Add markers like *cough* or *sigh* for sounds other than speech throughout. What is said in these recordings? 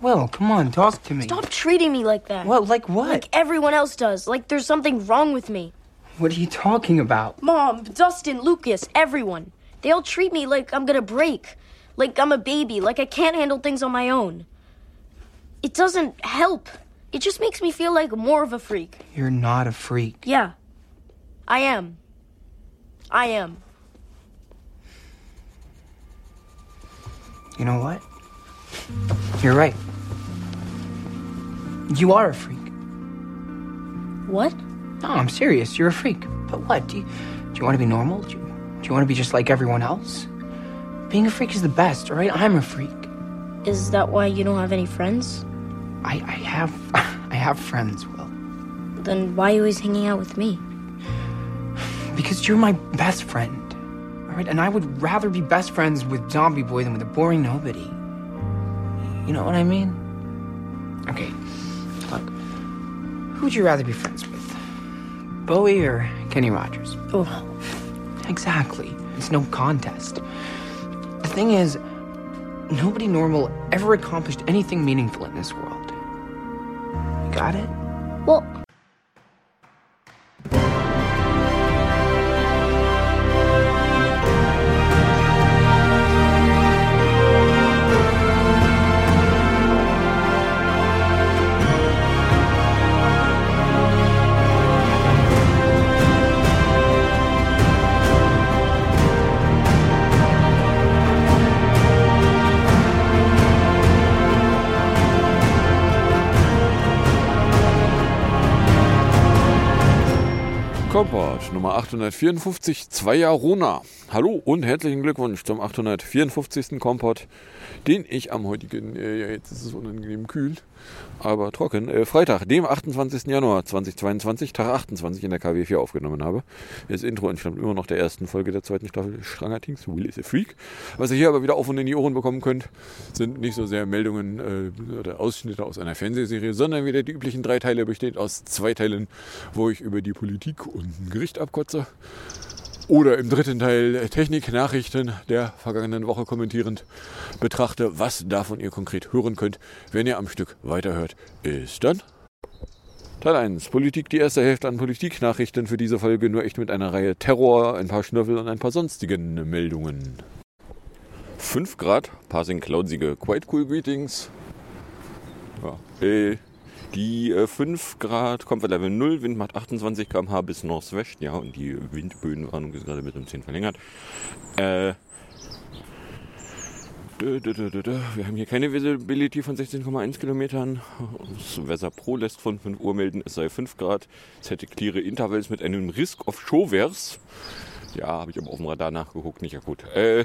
Will, come on, talk to me. Stop treating me like that. Well, like what? Like everyone else does. Like there's something wrong with me. What are you talking about? Mom, Dustin, Lucas, everyone. They all treat me like I'm gonna break. Like I'm a baby. Like I can't handle things on my own. It doesn't help. It just makes me feel like more of a freak. You're not a freak. Yeah. I am. I am. You know what? You're right. You are a freak. What? No, I'm serious. You're a freak. But what? Do you, do you want to be normal? Do you, do you want to be just like everyone else? Being a freak is the best, all right? I'm a freak. Is that why you don't have any friends? I, I have *laughs* I have friends, Will. Then why are you always hanging out with me? Because you're my best friend. All right? And I would rather be best friends with Zombie Boy than with a boring nobody. You know what I mean? Okay. Who would you rather be friends with? Bowie or Kenny Rogers? Oh, Exactly. It's no contest. The thing is, nobody normal ever accomplished anything meaningful in this world. You got it? well, Nummer 854, zwei Jahre Rona. Hallo und herzlichen Glückwunsch zum 854. Kompott, den ich am heutigen, äh, ja, jetzt ist es unangenehm kühl, aber trocken, äh, Freitag, dem 28. Januar 2022, Tag 28 in der KW4 aufgenommen habe. Das Intro entstammt immer noch der ersten Folge der zweiten Staffel Stranger Things, Will is a Freak. Was ihr hier aber wieder auf und in die Ohren bekommen könnt, sind nicht so sehr Meldungen äh, oder Ausschnitte aus einer Fernsehserie, sondern wieder die üblichen drei Teile, bestehend aus zwei Teilen, wo ich über die Politik und ein Gericht abkotze. Oder im dritten Teil Technik-Nachrichten der vergangenen Woche kommentierend betrachte, was davon ihr konkret hören könnt, wenn ihr am Stück weiterhört. Ist dann Teil 1. Politik, die erste Hälfte an Politik-Nachrichten für diese Folge nur echt mit einer Reihe Terror, ein paar Schnöffel und ein paar sonstigen Meldungen. 5 Grad, Passing Cloudsige Quite Cool Greetings. Ja, äh, die äh, 5 Grad Comfort Level 0, Wind macht 28 km/h bis Northwest, ja, und die Windböenwarnung ist gerade mit um 10 verlängert. Äh, wir haben hier keine Visibility von 16,1 Kilometern. Das Weather Pro lässt von 5 Uhr melden, es sei 5 Grad. Es hätte cleare Intervals mit einem Risk of Showers. Ja, habe ich aber auf dem Radar nachgeguckt, nicht akut. Äh,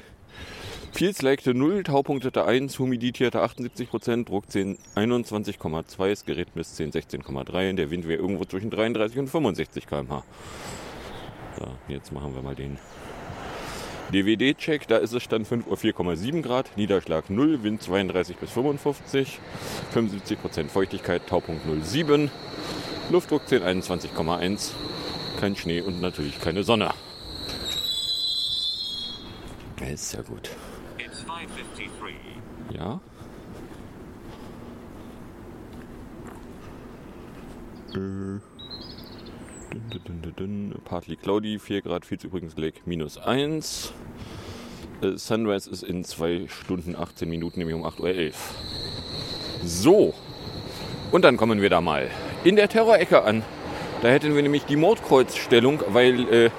Legte 0, Taupunktete 1, Humidity hatte 78%, Druck 10, 21,2, das Gerät misst 10, 16,3 und der Wind wäre irgendwo zwischen 33 und 65 km/h. So, jetzt machen wir mal den DWD-Check. Da ist es Stand 5 Uhr 4,7 Grad, Niederschlag 0, Wind 32 bis 55, 75% Feuchtigkeit, Taupunkt 0,7, Luftdruck 10, 21,1, kein Schnee und natürlich keine Sonne. Ist ja gut. It's 553. Ja. Äh. Dünn, dünn, dünn, dünn. Partly cloudy, 4 Grad, Fields übrigens Lake minus 1. Äh, Sunrise ist in 2 Stunden 18 Minuten, nämlich um 8.11 Uhr. So. Und dann kommen wir da mal in der Terrorecke an. Da hätten wir nämlich die Mordkreuzstellung, weil äh,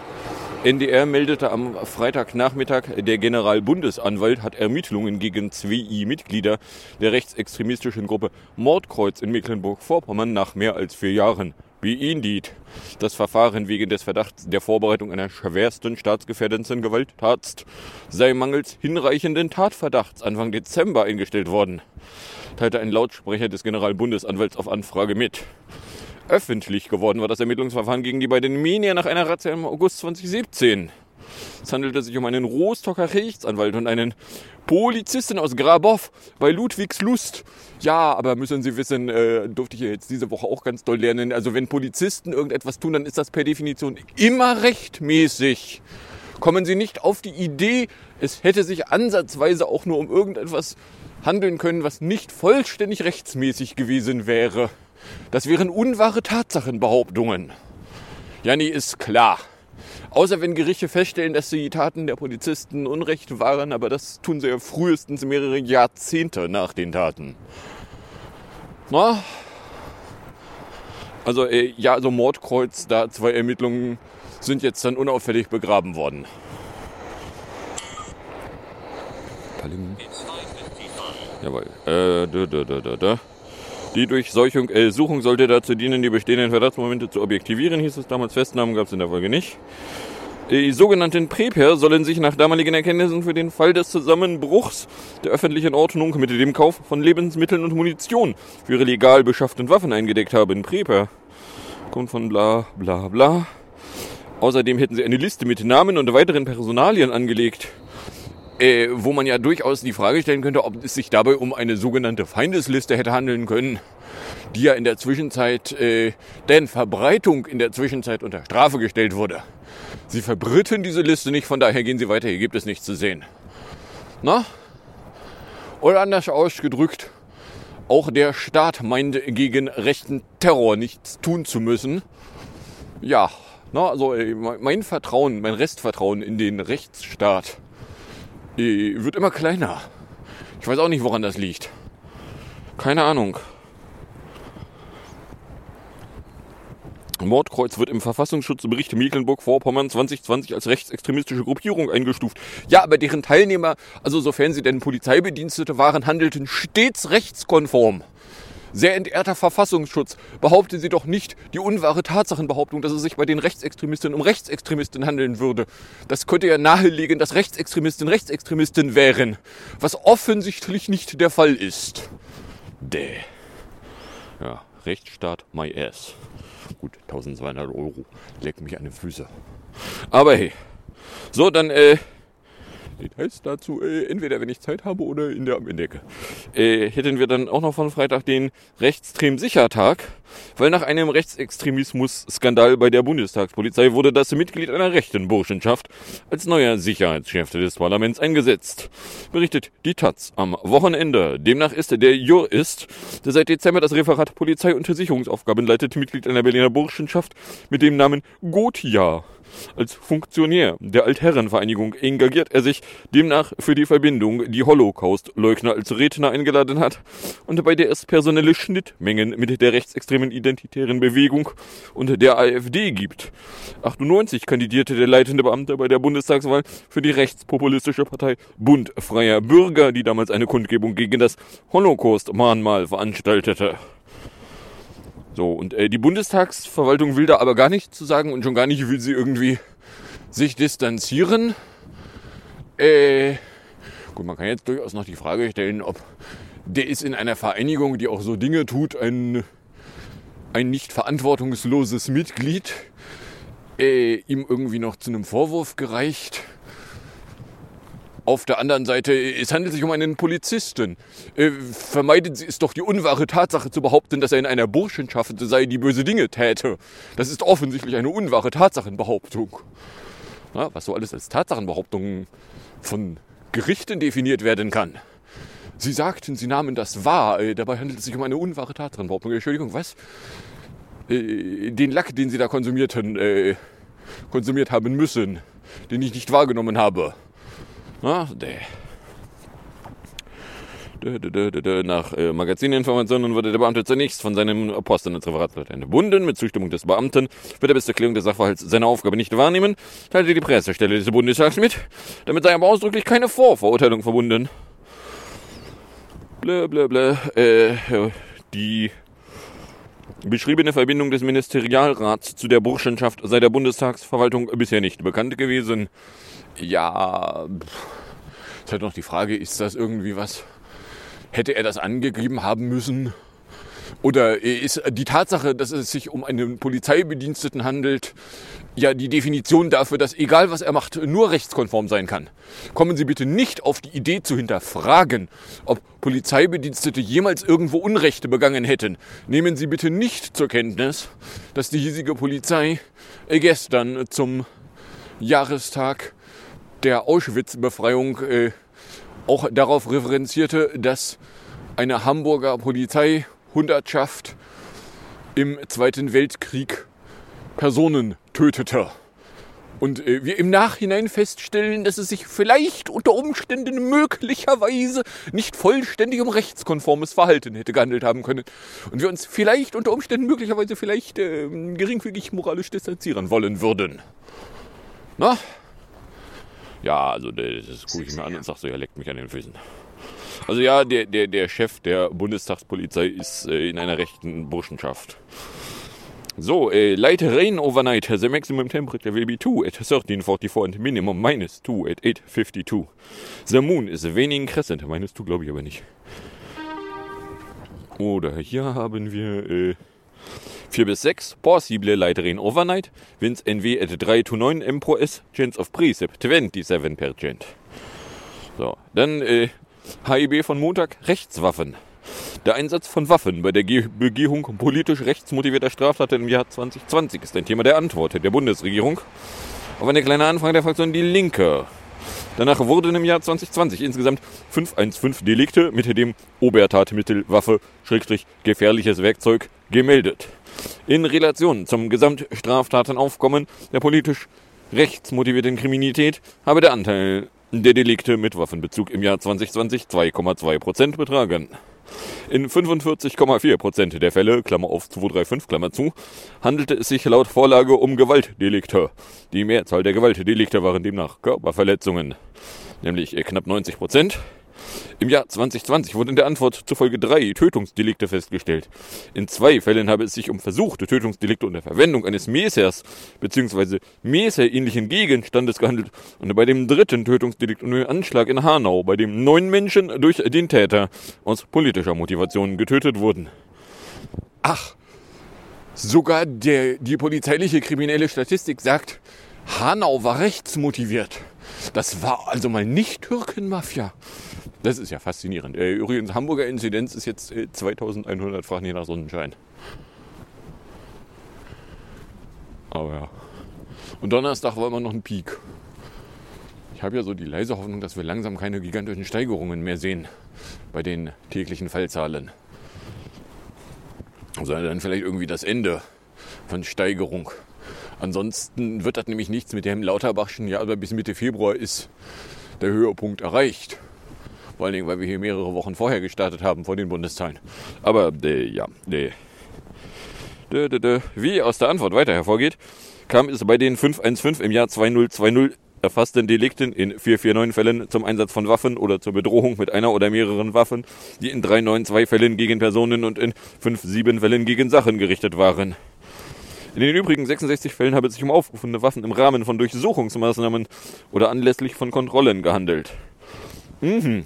NDR meldete am Freitagnachmittag, der Generalbundesanwalt hat Ermittlungen gegen zwei Mitglieder der rechtsextremistischen Gruppe Mordkreuz in Mecklenburg-Vorpommern nach mehr als vier Jahren beendet. Das Verfahren wegen des Verdachts der Vorbereitung einer schwersten staatsgefährdenden Gewalttat sei mangels hinreichenden Tatverdachts Anfang Dezember eingestellt worden, teilte ein Lautsprecher des Generalbundesanwalts auf Anfrage mit. Öffentlich geworden war das Ermittlungsverfahren gegen die beiden Minier nach einer Razzia im August 2017. Es handelte sich um einen Rostocker Rechtsanwalt und einen Polizisten aus Grabow bei Ludwigslust. Ja, aber müssen Sie wissen, äh, durfte ich ja jetzt diese Woche auch ganz doll lernen. Also wenn Polizisten irgendetwas tun, dann ist das per Definition immer rechtmäßig. kommen Sie nicht auf die Idee, es hätte sich ansatzweise auch nur um irgendetwas handeln können, was nicht vollständig rechtsmäßig gewesen wäre. Das wären unwahre Tatsachenbehauptungen. Ja, nee, ist klar. Außer wenn Gerichte feststellen, dass die Taten der Polizisten Unrecht waren, aber das tun sie ja frühestens mehrere Jahrzehnte nach den Taten. Na? Also, äh, ja, also Mordkreuz, da zwei Ermittlungen sind jetzt dann unauffällig begraben worden. Paling. It's 555. Jawohl. Äh, da, da, da, da, da. Die Durchsuchung äh, Suchung sollte dazu dienen, die bestehenden Verdachtsmomente zu objektivieren, hieß es damals. Festnahmen gab es in der Folge nicht. Die sogenannten Präper sollen sich nach damaligen Erkenntnissen für den Fall des Zusammenbruchs der öffentlichen Ordnung mit dem Kauf von Lebensmitteln und Munition für ihre legal beschafften Waffen eingedeckt haben. Präper kommt von bla bla bla. Außerdem hätten sie eine Liste mit Namen und weiteren Personalien angelegt, äh, wo man ja durchaus die Frage stellen könnte, ob es sich dabei um eine sogenannte Feindesliste hätte handeln können, die ja in der Zwischenzeit, äh, deren Verbreitung in der Zwischenzeit unter Strafe gestellt wurde. Sie verbritten diese Liste nicht, von daher gehen Sie weiter, hier gibt es nichts zu sehen. Na? Oder anders ausgedrückt, auch der Staat meint gegen rechten Terror nichts tun zu müssen. Ja, na, also äh, mein Vertrauen, mein Restvertrauen in den Rechtsstaat wird immer kleiner. Ich weiß auch nicht, woran das liegt. Keine Ahnung. Mordkreuz wird im Verfassungsschutzbericht Mecklenburg-Vorpommern 2020 als rechtsextremistische Gruppierung eingestuft. Ja, aber deren Teilnehmer, also sofern sie denn Polizeibedienstete waren, handelten stets rechtskonform. Sehr entehrter Verfassungsschutz, behaupten Sie doch nicht die unwahre Tatsachenbehauptung, dass es sich bei den Rechtsextremisten um Rechtsextremisten handeln würde. Das könnte ja nahelegen, dass Rechtsextremisten Rechtsextremisten wären, was offensichtlich nicht der Fall ist. Däh. Ja, Rechtsstaat, my ass. Gut, 1200 Euro. Leck mich an den Füße. Aber hey. So, dann, äh, Details dazu, äh, entweder wenn ich Zeit habe oder in der Ecke. Äh, hätten wir dann auch noch von Freitag den rechtsextrem Sichertag, weil nach einem Rechtsextremismus-Skandal bei der Bundestagspolizei wurde das Mitglied einer rechten Burschenschaft als neuer Sicherheitschef des Parlaments eingesetzt. Berichtet die Taz am Wochenende. Demnach ist der Jurist, der seit Dezember das Referat Polizei- und Versicherungsaufgaben leitet, Mitglied einer Berliner Burschenschaft mit dem Namen Gotia. Als Funktionär der Altherrenvereinigung engagiert er sich demnach für die Verbindung, die Holocaust-Leugner als Redner eingeladen hat und bei der es personelle Schnittmengen mit der rechtsextremen identitären Bewegung und der AfD gibt. 98 kandidierte der leitende Beamte bei der Bundestagswahl für die rechtspopulistische Partei Bund Freier Bürger, die damals eine Kundgebung gegen das Holocaust-Mahnmal veranstaltete. So, und äh, die Bundestagsverwaltung will da aber gar nichts zu sagen und schon gar nicht will sie irgendwie sich distanzieren. Äh, gut, man kann jetzt durchaus noch die Frage stellen, ob der ist in einer Vereinigung, die auch so Dinge tut, ein, ein nicht verantwortungsloses Mitglied, äh, ihm irgendwie noch zu einem Vorwurf gereicht. Auf der anderen Seite, es handelt sich um einen Polizisten. Äh, vermeiden Sie es doch die unwahre Tatsache zu behaupten, dass er in einer Burschenschaft sei, die böse Dinge täte. Das ist offensichtlich eine unwahre Tatsachenbehauptung. Na, was so alles als Tatsachenbehauptung von Gerichten definiert werden kann. Sie sagten, Sie nahmen das wahr. Äh, dabei handelt es sich um eine unwahre Tatsachenbehauptung. Entschuldigung, was? Äh, den Lack, den Sie da konsumierten, äh, konsumiert haben müssen, den ich nicht wahrgenommen habe. Ah, däh. Nach äh, Magazininformationen wurde der Beamte zunächst von seinem Posten als Referatsleiter entbunden. Mit Zustimmung des Beamten wird er bis zur Klärung des Sachverhalts seine Aufgabe nicht wahrnehmen, teilte die Pressestelle des Bundestags mit. Damit sei aber ausdrücklich keine Vorverurteilung verbunden. Blö. Äh, die beschriebene Verbindung des Ministerialrats zu der Burschenschaft sei der Bundestagsverwaltung bisher nicht bekannt gewesen. Ja, ist halt noch die Frage, ist das irgendwie was? Hätte er das angegeben haben müssen? Oder ist die Tatsache, dass es sich um einen Polizeibediensteten handelt, ja die Definition dafür, dass egal was er macht, nur rechtskonform sein kann? Kommen Sie bitte nicht auf die Idee zu hinterfragen, ob Polizeibedienstete jemals irgendwo Unrechte begangen hätten. Nehmen Sie bitte nicht zur Kenntnis, dass die hiesige Polizei gestern zum Jahrestag der Auschwitz-Befreiung äh, auch darauf referenzierte, dass eine Hamburger Polizeihundertschaft im Zweiten Weltkrieg Personen tötete. Und äh, wir im Nachhinein feststellen, dass es sich vielleicht unter Umständen möglicherweise nicht vollständig um rechtskonformes Verhalten hätte gehandelt haben können. Und wir uns vielleicht unter Umständen möglicherweise vielleicht äh, geringfügig moralisch distanzieren wollen würden. Na? Ja, also das gucke ich mir an und sage so, er leckt mich an den Füßen. Also ja, der, der, der Chef der Bundestagspolizei ist äh, in einer rechten Burschenschaft. So, uh, light rain overnight. The maximum temperature will be 2 at 1344 and minimum minus 2 at 852. The moon is waning crescent. Minus 2 glaube ich aber nicht. Oder hier haben wir äh, 4 bis 6. Possible light rain overnight. Winds NW at 3 to 9 M pro S. Chance of precip 27%. So, dann äh, HIB von Montag. Rechtswaffen. Der Einsatz von Waffen bei der Ge Begehung politisch rechtsmotivierter Straftaten im Jahr 2020 ist ein Thema der Antwort der Bundesregierung auf eine kleine Anfrage der Fraktion Die Linke. Danach wurden im Jahr 2020 insgesamt 515 Delikte mit dem Obertatmittel Waffe Schrägstrich gefährliches Werkzeug gemeldet. In Relation zum Gesamtstraftatenaufkommen der politisch rechtsmotivierten Kriminalität habe der Anteil der Delikte mit Waffenbezug im Jahr 2020 2,2 Prozent betragen. In 45,4 Prozent der Fälle, Klammer auf 235, Klammer zu, handelte es sich laut Vorlage um Gewaltdelikte. Die Mehrzahl der Gewaltdelikte waren demnach Körperverletzungen, nämlich knapp 90 Prozent. Im Jahr 2020 wurden in der Antwort zufolge drei Tötungsdelikte festgestellt. In zwei Fällen habe es sich um versuchte Tötungsdelikte unter Verwendung eines Mesers bzw. Meserähnlichen Gegenstandes gehandelt und bei dem dritten Tötungsdelikt um den Anschlag in Hanau, bei dem neun Menschen durch den Täter aus politischer Motivation getötet wurden. Ach, sogar der, die polizeiliche kriminelle Statistik sagt, Hanau war rechtsmotiviert. Das war also mal nicht Türkenmafia. Das ist ja faszinierend. Äh, übrigens, Hamburger Inzidenz ist jetzt 2100, fragt nicht nach Sonnenschein. Aber ja. Und Donnerstag war immer noch ein Peak. Ich habe ja so die leise Hoffnung, dass wir langsam keine gigantischen Steigerungen mehr sehen bei den täglichen Fallzahlen. Sondern dann vielleicht irgendwie das Ende von Steigerung. Ansonsten wird das nämlich nichts mit dem Lauterbachschen, ja, aber bis Mitte Februar ist der Höhepunkt erreicht. Vor allen Dingen, weil wir hier mehrere Wochen vorher gestartet haben vor den Bundesteilen. Aber äh, ja, äh. Dö, dö, dö. Wie aus der Antwort weiter hervorgeht, kam es bei den 515 im Jahr 2020 erfassten Delikten in 449 Fällen zum Einsatz von Waffen oder zur Bedrohung mit einer oder mehreren Waffen, die in 392 Fällen gegen Personen und in 57 Fällen gegen Sachen gerichtet waren. In den übrigen 66 Fällen habe es sich um aufgerufene Waffen im Rahmen von Durchsuchungsmaßnahmen oder anlässlich von Kontrollen gehandelt. Mhm.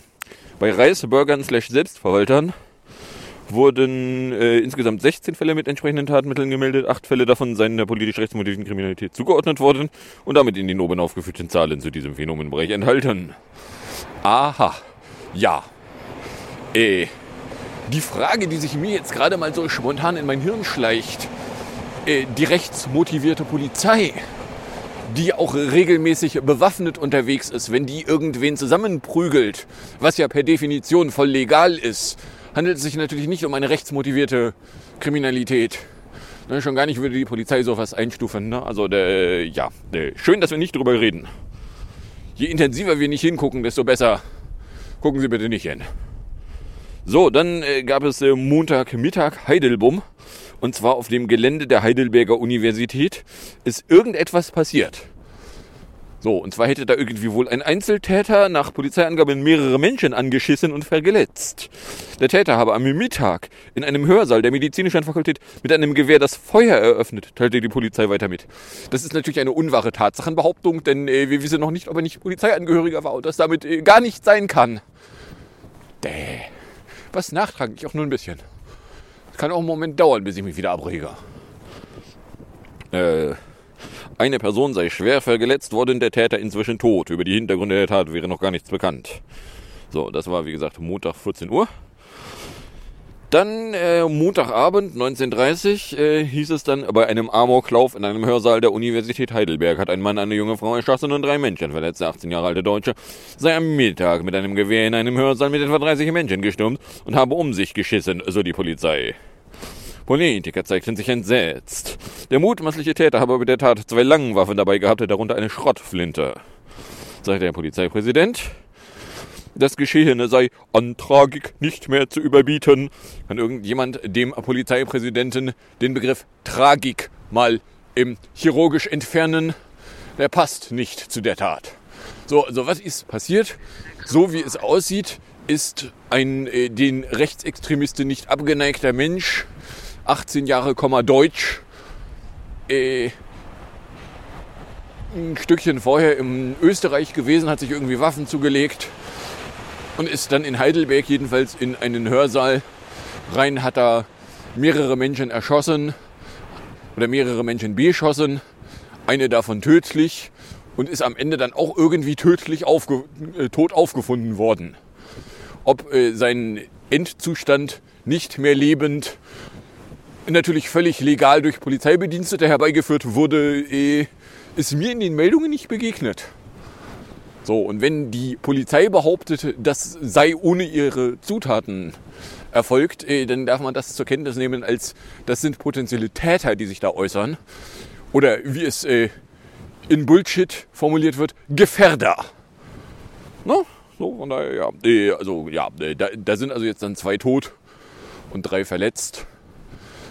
Bei Reisbürgern slash Selbstverwaltern wurden äh, insgesamt 16 Fälle mit entsprechenden Tatmitteln gemeldet. Acht Fälle davon seien der politisch rechtsmotivierten Kriminalität zugeordnet worden und damit in den oben aufgeführten Zahlen zu diesem Phänomenbereich enthalten. Aha. Ja. Äh. Die Frage, die sich mir jetzt gerade mal so spontan in mein Hirn schleicht, äh, die rechtsmotivierte Polizei, die auch regelmäßig bewaffnet unterwegs ist, wenn die irgendwen zusammenprügelt, was ja per Definition voll legal ist, handelt es sich natürlich nicht um eine rechtsmotivierte Kriminalität. Ne, schon gar nicht würde die Polizei sowas einstufen. Ne? Also, der, ja, der, schön, dass wir nicht drüber reden. Je intensiver wir nicht hingucken, desto besser. Gucken Sie bitte nicht hin. So, dann äh, gab es äh, Montagmittag Heidelbum. Und zwar auf dem Gelände der Heidelberger Universität ist irgendetwas passiert. So, und zwar hätte da irgendwie wohl ein Einzeltäter nach Polizeiangaben mehrere Menschen angeschissen und verletzt. Der Täter habe am Mittag in einem Hörsaal der medizinischen Fakultät mit einem Gewehr das Feuer eröffnet, teilte die Polizei weiter mit. Das ist natürlich eine unwahre Tatsachenbehauptung, denn äh, wir wissen noch nicht, ob er nicht Polizeiangehöriger war und das damit äh, gar nicht sein kann. Däh. Was nachtragend, ich auch nur ein bisschen. Kann auch einen Moment dauern, bis ich mich wieder abrege. Äh, eine Person sei schwer verletzt worden, der Täter inzwischen tot. Über die Hintergründe der Tat wäre noch gar nichts bekannt. So, das war wie gesagt Montag 14 Uhr. Dann äh, Montagabend 1930 äh, hieß es dann, bei einem Amoklauf in einem Hörsaal der Universität Heidelberg hat ein Mann eine junge Frau erschossen und drei Menschen verletzt. Der 18 Jahre alte Deutsche sei am Mittag mit einem Gewehr in einem Hörsaal mit etwa 30 Menschen gestürmt und habe um sich geschissen, so die Polizei. Politiker zeigten sich entsetzt. Der mutmaßliche Täter habe bei der Tat zwei Langwaffen dabei gehabt, darunter eine Schrottflinte. Sagt der Polizeipräsident, das Geschehene sei an Tragik nicht mehr zu überbieten. Kann irgendjemand dem Polizeipräsidenten den Begriff Tragik mal im chirurgisch entfernen? Der passt nicht zu der Tat. So, also was ist passiert? So wie es aussieht, ist ein äh, den Rechtsextremisten nicht abgeneigter Mensch, 18 Jahre, Deutsch, äh, ein Stückchen vorher in Österreich gewesen, hat sich irgendwie Waffen zugelegt und ist dann in Heidelberg jedenfalls in einen Hörsaal rein, hat da mehrere Menschen erschossen oder mehrere Menschen beschossen, eine davon tödlich und ist am Ende dann auch irgendwie tödlich aufge äh, tot aufgefunden worden. Ob äh, sein Endzustand nicht mehr lebend, natürlich völlig legal durch Polizeibedienstete herbeigeführt wurde, äh, ist mir in den Meldungen nicht begegnet. So, und wenn die Polizei behauptet, das sei ohne ihre Zutaten erfolgt, äh, dann darf man das zur Kenntnis nehmen, als das sind potenzielle Täter, die sich da äußern. Oder wie es äh, in Bullshit formuliert wird, Gefährder. No? So, von daher, ja. Also, ja, da, da sind also jetzt dann zwei tot und drei verletzt.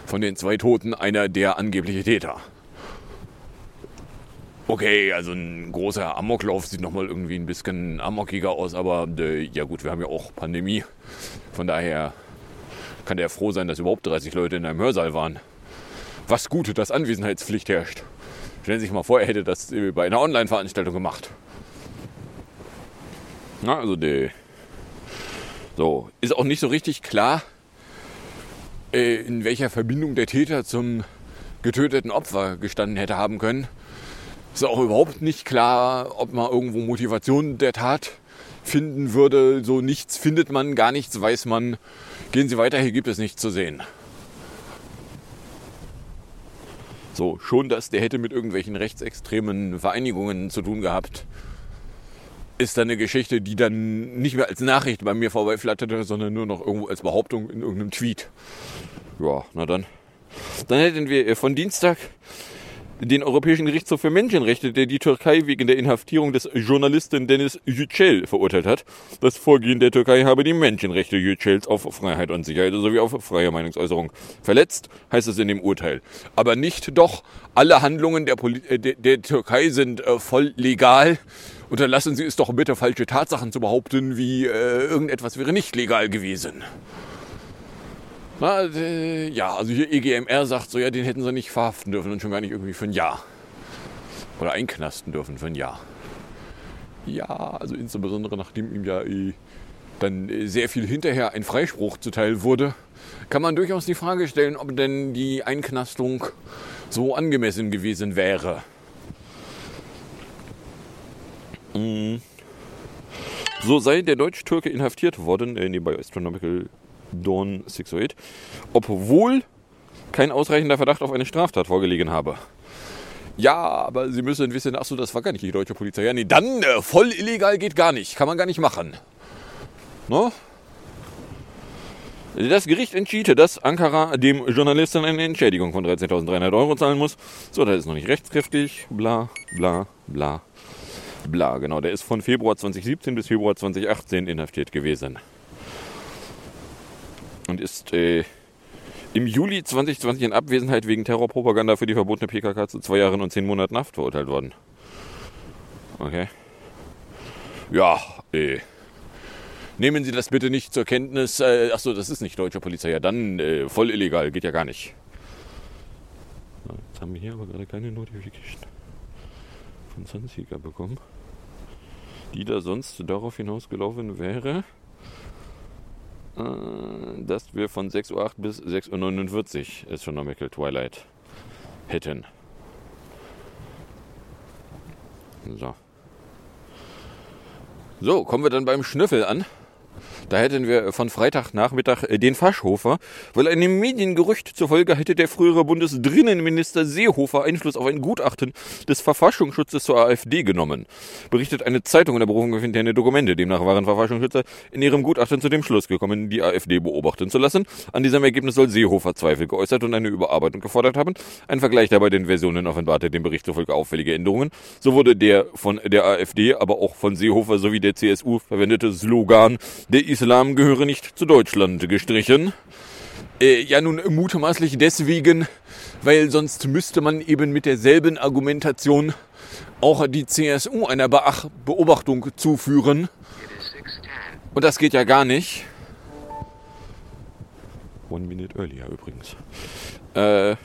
Von den zwei Toten einer der angebliche Täter. Okay, also ein großer Amoklauf sieht nochmal irgendwie ein bisschen amokiger aus, aber äh, ja gut, wir haben ja auch Pandemie. Von daher kann der froh sein, dass überhaupt 30 Leute in einem Hörsaal waren. Was gut, dass Anwesenheitspflicht herrscht. Stellen Sie sich mal vor, er hätte das äh, bei einer Online-Veranstaltung gemacht. Na, also der. So, ist auch nicht so richtig klar, in welcher Verbindung der Täter zum getöteten Opfer gestanden hätte haben können. Ist auch überhaupt nicht klar, ob man irgendwo Motivation der Tat finden würde. So nichts findet man, gar nichts weiß man. Gehen Sie weiter, hier gibt es nichts zu sehen. So, schon, dass der hätte mit irgendwelchen rechtsextremen Vereinigungen zu tun gehabt, ist dann eine Geschichte, die dann nicht mehr als Nachricht bei mir vorbeiflatterte, sondern nur noch irgendwo als Behauptung in irgendeinem Tweet. Ja, na dann. Dann hätten wir von Dienstag den Europäischen Gerichtshof für Menschenrechte, der die Türkei wegen der Inhaftierung des Journalisten Dennis Yücel verurteilt hat. Das Vorgehen der Türkei habe die Menschenrechte Yücels auf Freiheit und Sicherheit sowie auf freie Meinungsäußerung verletzt, heißt es in dem Urteil. Aber nicht doch, alle Handlungen der, Poli äh, der, der Türkei sind äh, voll legal. Unterlassen Sie es doch bitte, falsche Tatsachen zu behaupten, wie äh, irgendetwas wäre nicht legal gewesen. Na, äh, ja, also hier EGMR sagt so, ja, den hätten sie nicht verhaften dürfen und schon gar nicht irgendwie für ein Jahr. Oder einknasten dürfen für ein Jahr. Ja, also insbesondere nachdem ihm ja äh, dann äh, sehr viel hinterher ein Freispruch zuteil wurde, kann man durchaus die Frage stellen, ob denn die Einknastung so angemessen gewesen wäre. Mm. So sei der Deutsch-Türke inhaftiert worden, äh, nee, bei Astronomical Dawn 608, obwohl kein ausreichender Verdacht auf eine Straftat vorgelegen habe. Ja, aber Sie müssen wissen, achso, das war gar nicht die deutsche Polizei. Ja, nee, dann äh, voll illegal geht gar nicht. Kann man gar nicht machen. No? Das Gericht entschied, dass Ankara dem Journalisten eine Entschädigung von 13.300 Euro zahlen muss. So, das ist noch nicht rechtskräftig. Bla, bla, bla, bla. Genau, der ist von Februar 2017 bis Februar 2018 inhaftiert gewesen und ist äh, im Juli 2020 in Abwesenheit wegen Terrorpropaganda für die verbotene PKK zu zwei Jahren und zehn Monaten Haft verurteilt worden. Okay. Ja, äh. Nehmen Sie das bitte nicht zur Kenntnis. Äh, achso, das ist nicht deutsche Polizei. Ja, dann äh, voll illegal. Geht ja gar nicht. Jetzt haben wir hier aber gerade keine Notification von Sunseeker bekommen, die da sonst darauf hinausgelaufen wäre äh, dass wir von 6.08 Uhr bis 6.49 Uhr Astronomical Twilight hätten. So. So, kommen wir dann beim Schnüffel an. Da hätten wir von Freitagnachmittag äh, den Faschhofer, weil einem Mediengerücht zufolge hätte der frühere Bundesdrinnenminister Seehofer Einfluss auf ein Gutachten des Verfassungsschutzes zur AfD genommen. Berichtet eine Zeitung in der Berufung auf interne Dokumente. Demnach waren Verfassungsschützer in ihrem Gutachten zu dem Schluss gekommen, die AfD beobachten zu lassen. An diesem Ergebnis soll Seehofer Zweifel geäußert und eine Überarbeitung gefordert haben. Ein Vergleich der beiden Versionen offenbarte dem Bericht zufolge auffällige Änderungen. So wurde der von der AfD, aber auch von Seehofer sowie der CSU verwendete Slogan, der Islam gehöre nicht zu Deutschland, gestrichen. Äh, ja, nun mutmaßlich deswegen, weil sonst müsste man eben mit derselben Argumentation auch die CSU einer Beach Beobachtung zuführen. Und das geht ja gar nicht. One minute earlier übrigens. Äh,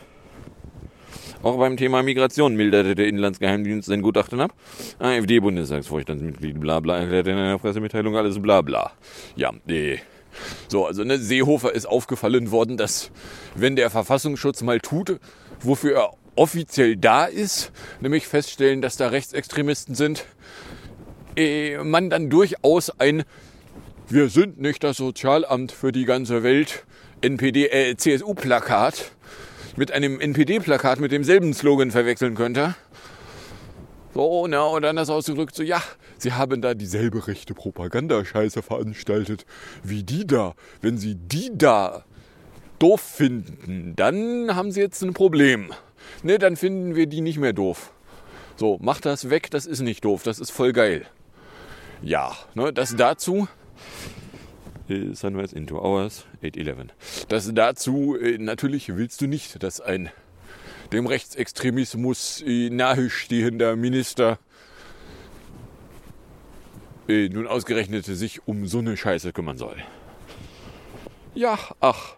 auch beim Thema Migration milderte der Inlandsgeheimdienst sein Gutachten ab. AfD-Bundestagsvorstandsmitglied bla bla erklärte in einer Pressemitteilung alles bla bla. Ja, nee. So, also ne, Seehofer ist aufgefallen worden, dass wenn der Verfassungsschutz mal tut, wofür er offiziell da ist, nämlich feststellen, dass da Rechtsextremisten sind, eh, man dann durchaus ein Wir sind nicht das Sozialamt für die ganze Welt NPD, äh, CSU-Plakat mit einem NPD-Plakat mit demselben Slogan verwechseln könnte. So, na, und das ausgedrückt, so, ja, sie haben da dieselbe rechte Propagandascheiße veranstaltet wie die da. Wenn sie die da doof finden, dann haben sie jetzt ein Problem. Ne, dann finden wir die nicht mehr doof. So, macht das weg, das ist nicht doof, das ist voll geil. Ja, ne, das dazu. Äh, Sunrise into Hours, 811. Das dazu, äh, natürlich willst du nicht, dass ein dem Rechtsextremismus äh, nahestehender Minister nun ausgerechnet sich um so eine Scheiße kümmern soll. Ja, ach.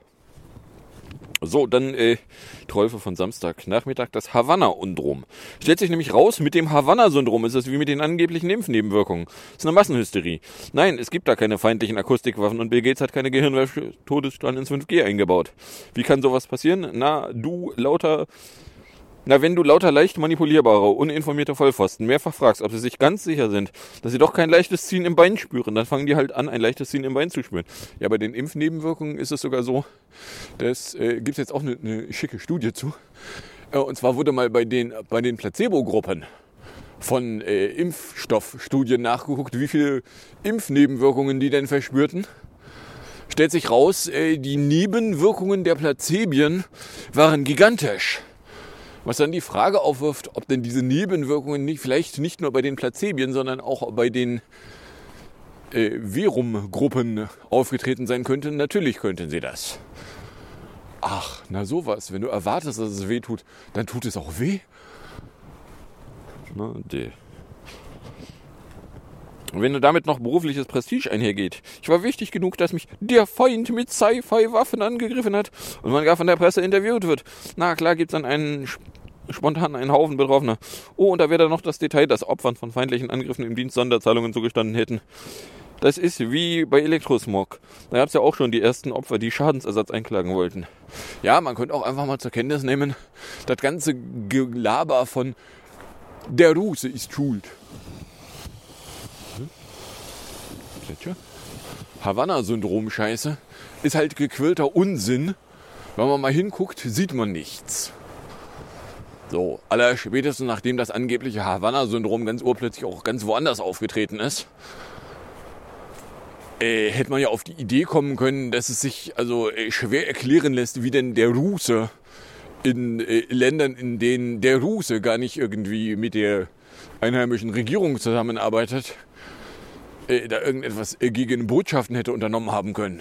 So, dann äh, Träufe von Samstagnachmittag, das Havanna-Syndrom. Stellt sich nämlich raus, mit dem Havanna-Syndrom ist es wie mit den angeblichen Impfnebenwirkungen. Das ist eine Massenhysterie. Nein, es gibt da keine feindlichen Akustikwaffen und Bill Gates hat keine Gehirnwäsche-Todesstrahlen ins 5G eingebaut. Wie kann sowas passieren? Na, du lauter na, wenn du lauter leicht manipulierbare, uninformierte Vollpfosten mehrfach fragst, ob sie sich ganz sicher sind, dass sie doch kein leichtes Ziehen im Bein spüren, dann fangen die halt an, ein leichtes Ziehen im Bein zu spüren. Ja, bei den Impfnebenwirkungen ist es sogar so, das äh, gibt es jetzt auch eine, eine schicke Studie zu. Äh, und zwar wurde mal bei den, bei den Placebo-Gruppen von äh, Impfstoffstudien nachgeguckt, wie viele Impfnebenwirkungen die denn verspürten. Stellt sich raus, äh, die Nebenwirkungen der Plazebien waren gigantisch. Was dann die Frage aufwirft, ob denn diese Nebenwirkungen nicht, vielleicht nicht nur bei den Plazebien, sondern auch bei den äh, Verum-Gruppen aufgetreten sein könnten. Natürlich könnten sie das. Ach, na sowas. Wenn du erwartest, dass es weh tut, dann tut es auch weh. Na, de. Und wenn damit noch berufliches Prestige einhergeht. Ich war wichtig genug, dass mich der Feind mit Sci-Fi-Waffen angegriffen hat und man gar von der Presse interviewt wird. Na klar gibt's dann einen spontan einen Haufen Betroffener. Oh, und da wäre dann noch das Detail, dass Opfern von feindlichen Angriffen im Dienst Sonderzahlungen zugestanden hätten. Das ist wie bei Elektrosmog. Da gab es ja auch schon die ersten Opfer, die Schadensersatz einklagen wollten. Ja, man könnte auch einfach mal zur Kenntnis nehmen, das ganze Gelaber von der Russe ist schuld. Havanna-Syndrom-Scheiße ist halt gequillter Unsinn. Wenn man mal hinguckt, sieht man nichts. So, aller spätestens nachdem das angebliche Havanna-Syndrom ganz urplötzlich auch ganz woanders aufgetreten ist, äh, hätte man ja auf die Idee kommen können, dass es sich also äh, schwer erklären lässt, wie denn der Russe in äh, Ländern, in denen der Russe gar nicht irgendwie mit der einheimischen Regierung zusammenarbeitet, äh, da irgendetwas äh, gegen Botschaften hätte unternommen haben können.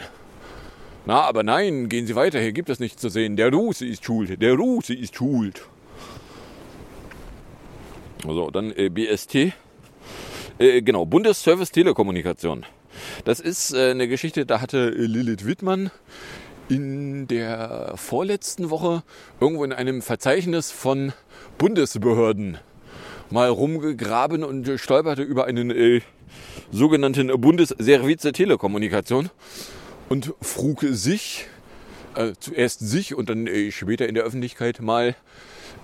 Na, aber nein, gehen Sie weiter, hier gibt es nichts zu sehen. Der Russe ist schuld, der Russe ist schuld. So, dann äh, BST. Äh, genau, Bundesservice Telekommunikation. Das ist äh, eine Geschichte, da hatte Lilith Wittmann in der vorletzten Woche irgendwo in einem Verzeichnis von Bundesbehörden mal rumgegraben und stolperte über einen äh, sogenannten Bundesservice Telekommunikation und frug sich, äh, zuerst sich und dann äh, später in der Öffentlichkeit mal,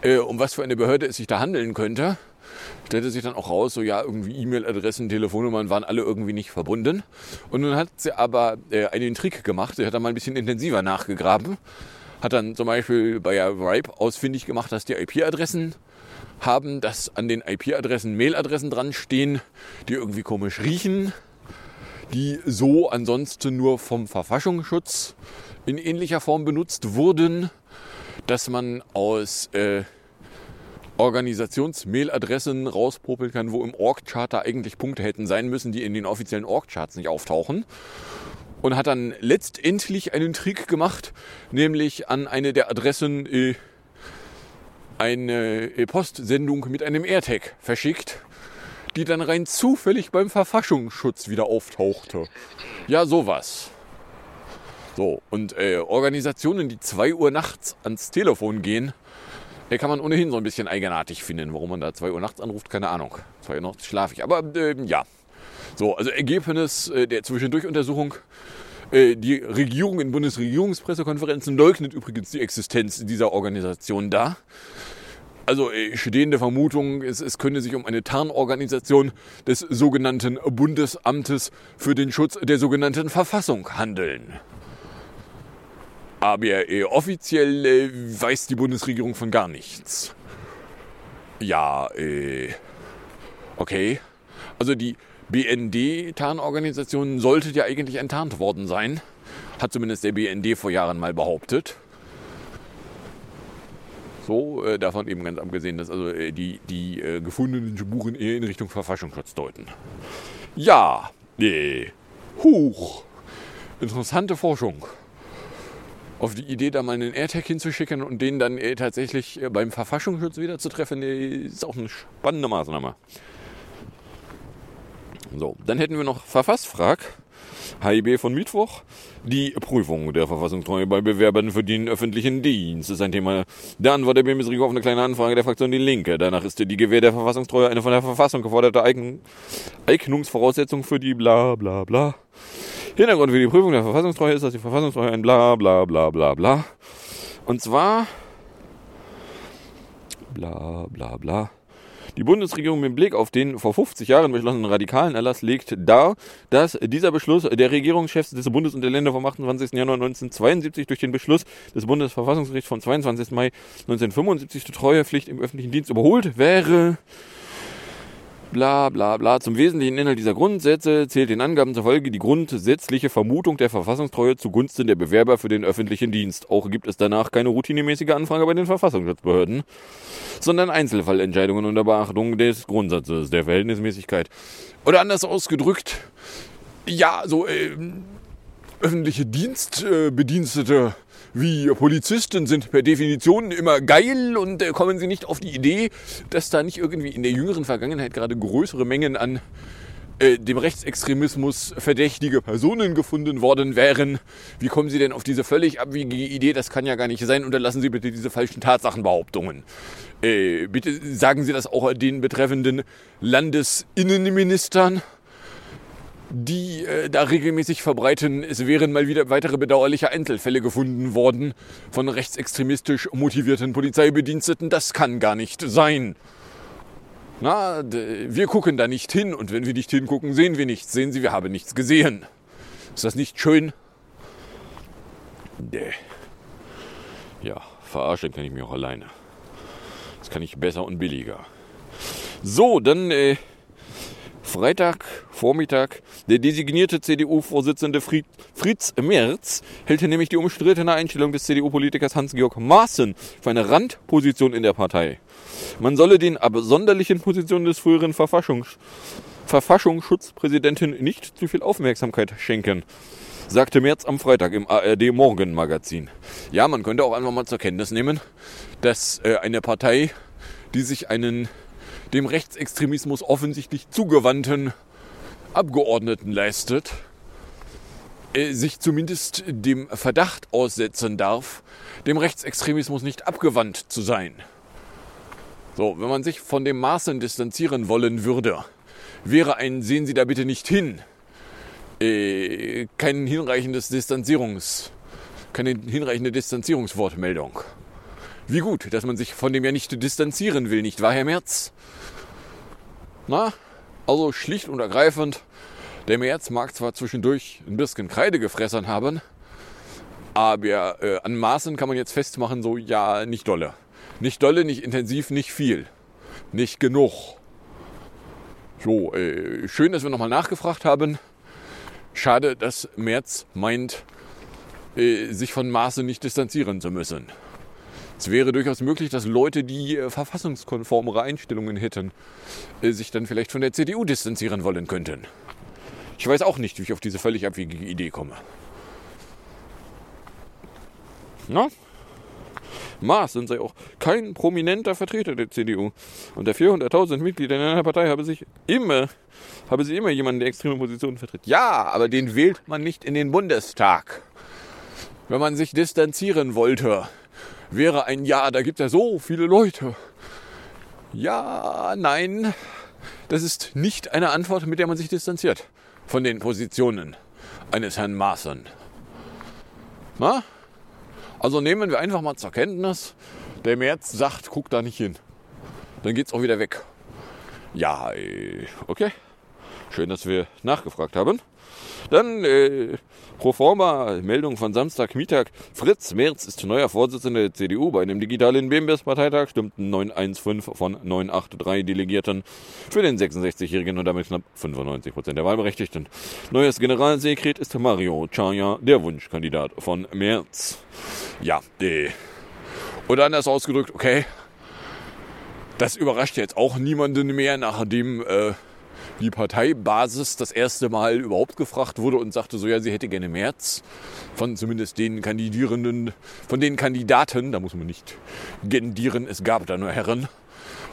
äh, um was für eine Behörde es sich da handeln könnte. stellte sich dann auch raus, so ja, irgendwie E-Mail-Adressen, Telefonnummern waren alle irgendwie nicht verbunden. Und nun hat sie aber äh, einen Trick gemacht. Sie hat dann mal ein bisschen intensiver nachgegraben. Hat dann zum Beispiel bei der Ripe ausfindig gemacht, dass die IP-Adressen haben, dass an den IP-Adressen Mail-Adressen dran stehen, die irgendwie komisch riechen, die so ansonsten nur vom Verfassungsschutz in ähnlicher Form benutzt wurden, dass man aus äh, Organisations-Mail-Adressen rauspopeln kann, wo im Org-Charter eigentlich Punkte hätten sein müssen, die in den offiziellen Org-Charts nicht auftauchen. Und hat dann letztendlich einen Trick gemacht, nämlich an eine der Adressen äh, eine äh, Postsendung mit einem AirTag verschickt, die dann rein zufällig beim Verfassungsschutz wieder auftauchte. Ja, sowas. So, und äh, Organisationen, die 2 Uhr nachts ans Telefon gehen, äh, kann man ohnehin so ein bisschen eigenartig finden. Warum man da 2 Uhr nachts anruft, keine Ahnung. 2 Uhr nachts schlafe ich. Aber äh, ja. So, also Ergebnis äh, der Zwischendurchuntersuchung. Äh, die Regierung in Bundesregierungspressekonferenzen leugnet übrigens die Existenz dieser Organisation da. Also äh, stehende Vermutung, es, es könnte sich um eine Tarnorganisation des sogenannten Bundesamtes für den Schutz der sogenannten Verfassung handeln. Aber äh, offiziell äh, weiß die Bundesregierung von gar nichts. Ja, äh, okay. Also die BND-Tarnorganisation sollte ja eigentlich enttarnt worden sein. Hat zumindest der BND vor Jahren mal behauptet. So, äh, davon eben ganz abgesehen, dass also äh, die, die äh, gefundenen Spuren eher in Richtung Verfassungsschutz deuten. Ja, nee. Huch. Interessante Forschung. Auf die Idee, da mal einen AirTag hinzuschicken und den dann äh, tatsächlich äh, beim Verfassungsschutz wieder zu treffen, ist auch eine spannende Maßnahme. So, dann hätten wir noch Verfassfrag. HIB von Mittwoch. Die Prüfung der Verfassungstreue bei Bewerbern für den öffentlichen Dienst ist ein Thema der Antwort der Bundesregierung auf eine kleine Anfrage der Fraktion Die Linke. Danach ist die Gewähr der Verfassungstreue eine von der Verfassung geforderte Eignungsvoraussetzung für die bla bla bla. Hintergrund für die Prüfung der Verfassungstreue ist, dass die Verfassungstreue ein bla bla bla bla bla. Und zwar bla bla bla. Die Bundesregierung mit Blick auf den vor 50 Jahren beschlossenen radikalen Erlass legt dar, dass dieser Beschluss der Regierungschefs des Bundes und der Länder vom 28. Januar 1972 durch den Beschluss des Bundesverfassungsgerichts vom 22. Mai 1975 zur Treuepflicht im öffentlichen Dienst überholt wäre. Bla bla bla. Zum wesentlichen Inhalt dieser Grundsätze zählt den Angaben zufolge die grundsätzliche Vermutung der Verfassungstreue zugunsten der Bewerber für den öffentlichen Dienst. Auch gibt es danach keine routinemäßige Anfrage bei den Verfassungsschutzbehörden, sondern Einzelfallentscheidungen unter Beachtung des Grundsatzes der Verhältnismäßigkeit. Oder anders ausgedrückt, ja, so äh, öffentliche Dienstbedienstete wie Polizisten sind per Definition immer geil und äh, kommen sie nicht auf die Idee, dass da nicht irgendwie in der jüngeren Vergangenheit gerade größere Mengen an äh, dem Rechtsextremismus verdächtige Personen gefunden worden wären. Wie kommen Sie denn auf diese völlig abwegige Idee? Das kann ja gar nicht sein. Unterlassen Sie bitte diese falschen Tatsachenbehauptungen. Äh, bitte sagen Sie das auch den betreffenden Landesinnenministern die äh, da regelmäßig verbreiten, es wären mal wieder weitere bedauerliche Einzelfälle gefunden worden von rechtsextremistisch motivierten Polizeibediensteten. Das kann gar nicht sein. Na, wir gucken da nicht hin und wenn wir nicht hingucken, sehen wir nichts. Sehen Sie, wir haben nichts gesehen. Ist das nicht schön? Nee. Ja, verarschen kann ich mich auch alleine. Das kann ich besser und billiger. So, dann äh, Freitag, Vormittag, der designierte CDU-Vorsitzende Fritz Merz hält nämlich die umstrittene Einstellung des CDU-Politikers Hans-Georg Maaßen für eine Randposition in der Partei. Man solle den absonderlichen Positionen des früheren Verfassungs Verfassungsschutzpräsidenten nicht zu viel Aufmerksamkeit schenken, sagte Merz am Freitag im ARD Morgenmagazin. Ja, man könnte auch einfach mal zur Kenntnis nehmen, dass äh, eine Partei, die sich einen dem Rechtsextremismus offensichtlich zugewandten Abgeordneten leistet, äh, sich zumindest dem Verdacht aussetzen darf, dem Rechtsextremismus nicht abgewandt zu sein. So, wenn man sich von dem Maßen distanzieren wollen würde, wäre ein Sehen Sie da bitte nicht hin, äh, kein hinreichendes Distanzierungs, keine hinreichende Distanzierungswortmeldung. Wie gut, dass man sich von dem ja nicht distanzieren will, nicht wahr, Herr Merz? Na, also schlicht und ergreifend, der März mag zwar zwischendurch ein bisschen Kreide gefressen haben, aber äh, an Maßen kann man jetzt festmachen, so ja, nicht dolle. Nicht dolle, nicht intensiv, nicht viel. Nicht genug. So, äh, schön, dass wir nochmal nachgefragt haben. Schade, dass Merz meint, äh, sich von Maße nicht distanzieren zu müssen. Es wäre durchaus möglich, dass Leute, die äh, verfassungskonformere Einstellungen hätten, äh, sich dann vielleicht von der CDU distanzieren wollen könnten. Ich weiß auch nicht, wie ich auf diese völlig abwegige Idee komme. Na? Maaßen sei auch kein prominenter Vertreter der CDU. Unter 400.000 Mitgliedern in einer Partei habe sich immer, habe sie immer jemanden, der extreme Positionen vertritt. Ja, aber den wählt man nicht in den Bundestag. Wenn man sich distanzieren wollte, wäre ein Ja, da gibt es ja so viele Leute. Ja, nein, das ist nicht eine Antwort, mit der man sich distanziert von den Positionen eines Herrn Maaßen. Na? Also nehmen wir einfach mal zur Kenntnis, der März sagt, guck da nicht hin. Dann geht's auch wieder weg. Ja, okay. Schön, dass wir nachgefragt haben. Dann äh, pro forma Meldung von Samstag Mittag. Fritz Merz ist neuer Vorsitzender der CDU. Bei einem digitalen BMBS-Parteitag stimmten 915 von 983 Delegierten für den 66-Jährigen und damit knapp 95 Prozent der Wahlberechtigten. Neues Generalsekret ist Mario Chaya, der Wunschkandidat von Merz. Ja, äh, oder anders ausgedrückt, okay, das überrascht jetzt auch niemanden mehr, nachdem äh, die Parteibasis das erste Mal überhaupt gefragt wurde und sagte so, ja, sie hätte gerne März von zumindest den Kandidierenden, von den Kandidaten, da muss man nicht gendieren, es gab da nur Herren,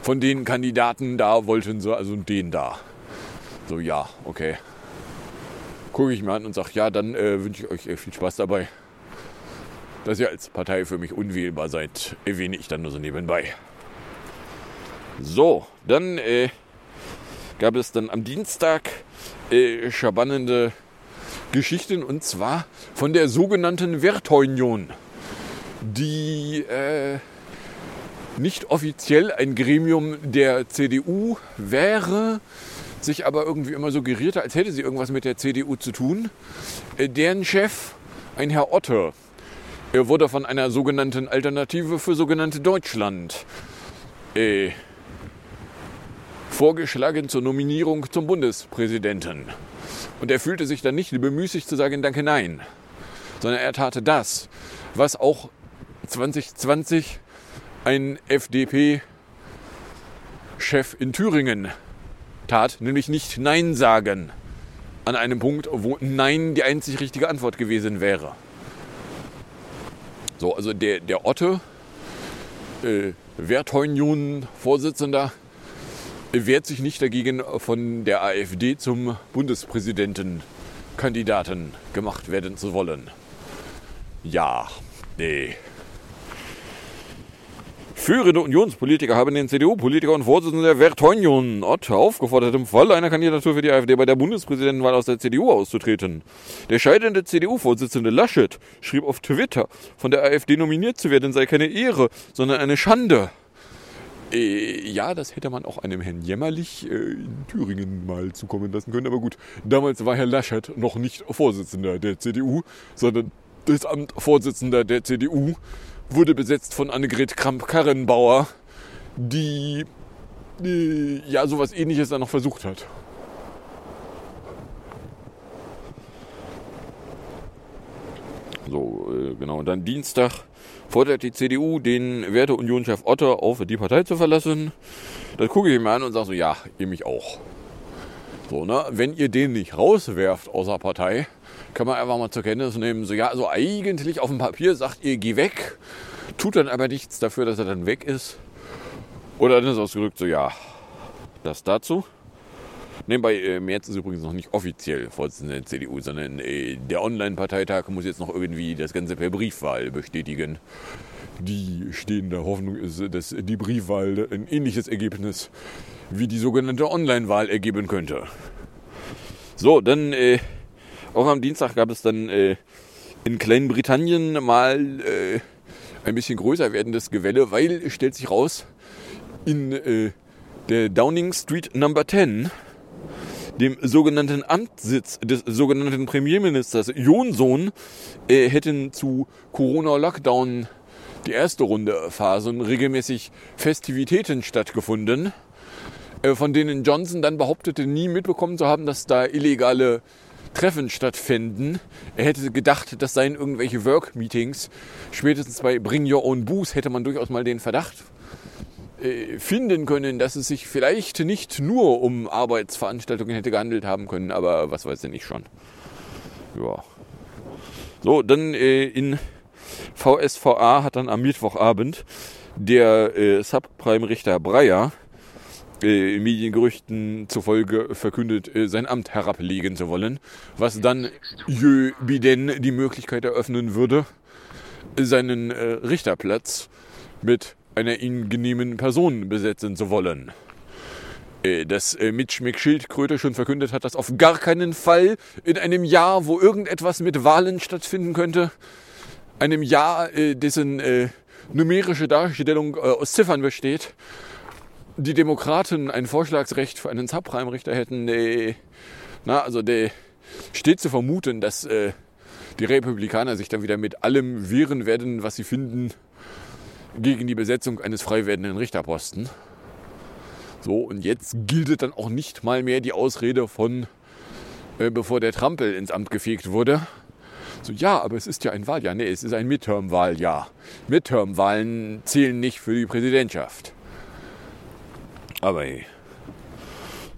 von den Kandidaten da wollten sie, also den da. So, ja, okay. Gucke ich mir an und sage, ja, dann äh, wünsche ich euch äh, viel Spaß dabei. Dass ihr als Partei für mich unwählbar seid, erwähne ich dann nur so nebenbei. So, dann äh, gab es dann am Dienstag äh, spannende Geschichten und zwar von der sogenannten Werteunion, die äh, nicht offiziell ein Gremium der CDU wäre, sich aber irgendwie immer suggerierte, als hätte sie irgendwas mit der CDU zu tun. Äh, deren Chef, ein Herr Otte, er wurde von einer sogenannten Alternative für sogenannte Deutschland äh, vorgeschlagen zur Nominierung zum Bundespräsidenten. Und er fühlte sich dann nicht bemüßigt zu sagen, danke, nein, sondern er tat das, was auch 2020 ein FDP-Chef in Thüringen tat, nämlich nicht Nein sagen an einem Punkt, wo Nein die einzig richtige Antwort gewesen wäre. So, also der, der Otte, äh, Werteunion-Vorsitzender, wehrt sich nicht dagegen, von der AfD zum Bundespräsidentenkandidaten gemacht werden zu wollen. Ja, nee. Führende Unionspolitiker haben den CDU-Politiker und Vorsitzenden der Werteunion Ott aufgefordert, im Fall einer Kandidatur für die AfD bei der Bundespräsidentenwahl aus der CDU auszutreten. Der scheidende CDU-Vorsitzende Laschet schrieb auf Twitter, von der AfD nominiert zu werden sei keine Ehre, sondern eine Schande. Äh, ja, das hätte man auch einem Herrn Jämmerlich äh, in Thüringen mal zukommen lassen können. Aber gut, damals war Herr Laschet noch nicht Vorsitzender der CDU, sondern das Amt Vorsitzender der CDU wurde besetzt von Annegret Kramp-Karrenbauer, die äh, ja sowas ähnliches dann noch versucht hat. So, äh, genau. Und dann Dienstag fordert die CDU den Werteunionschef Otter auf, die Partei zu verlassen. Das gucke ich mir an und sage so, ja, ihr mich auch. So, ne? Wenn ihr den nicht rauswerft aus der Partei, kann man einfach mal zur Kenntnis nehmen, so, ja, also eigentlich auf dem Papier sagt ihr, geh weg, tut dann aber nichts dafür, dass er dann weg ist. Oder dann ist ausgedrückt, so, ja, das dazu. Nebenbei, äh, Merz ist übrigens noch nicht offiziell Vorsitzender der CDU, sondern äh, der Online-Parteitag muss jetzt noch irgendwie das Ganze per Briefwahl bestätigen. Die stehende Hoffnung ist, dass die Briefwahl ein ähnliches Ergebnis wie die sogenannte Online-Wahl ergeben könnte. So, dann äh, auch am Dienstag gab es dann äh, in Kleinbritannien mal äh, ein bisschen größer werdendes Gewelle, weil stellt sich raus, in äh, der Downing Street Number 10, dem sogenannten Amtssitz des sogenannten Premierministers Johnson, äh, hätten zu Corona-Lockdown die erste Runde Phasen regelmäßig Festivitäten stattgefunden, äh, von denen Johnson dann behauptete, nie mitbekommen zu haben, dass da illegale Treffen stattfinden. Er hätte gedacht, das seien irgendwelche Work-Meetings. Spätestens bei Bring Your Own Booze hätte man durchaus mal den Verdacht finden können, dass es sich vielleicht nicht nur um Arbeitsveranstaltungen hätte gehandelt haben können, aber was weiß denn ich schon. Ja. So, dann äh, in VSVA hat dann am Mittwochabend der äh, Subprime-Richter Breyer äh, Mediengerüchten zufolge verkündet, äh, sein Amt herablegen zu wollen, was dann Jö Biden die Möglichkeit eröffnen würde, seinen äh, Richterplatz mit einer ihm genehmen Person besetzen zu wollen. Äh, Dass äh, Mitch McSchildkröte schon verkündet hat, dass auf gar keinen Fall in einem Jahr, wo irgendetwas mit Wahlen stattfinden könnte, einem Jahr, äh, dessen numerische Darstellung aus Ziffern besteht, die Demokraten ein Vorschlagsrecht für einen Subprime-Richter hätten, na, also der steht zu vermuten, dass die Republikaner sich dann wieder mit allem wehren werden, was sie finden, gegen die Besetzung eines frei werdenden Richterposten. So, und jetzt gilt dann auch nicht mal mehr die Ausrede von, äh, bevor der Trampel ins Amt gefegt wurde. So, ja, aber es ist ja ein Wahljahr. Nee, es ist ein Midterm-Wahljahr. Midterm-Wahlen zählen nicht für die Präsidentschaft. Aber hey.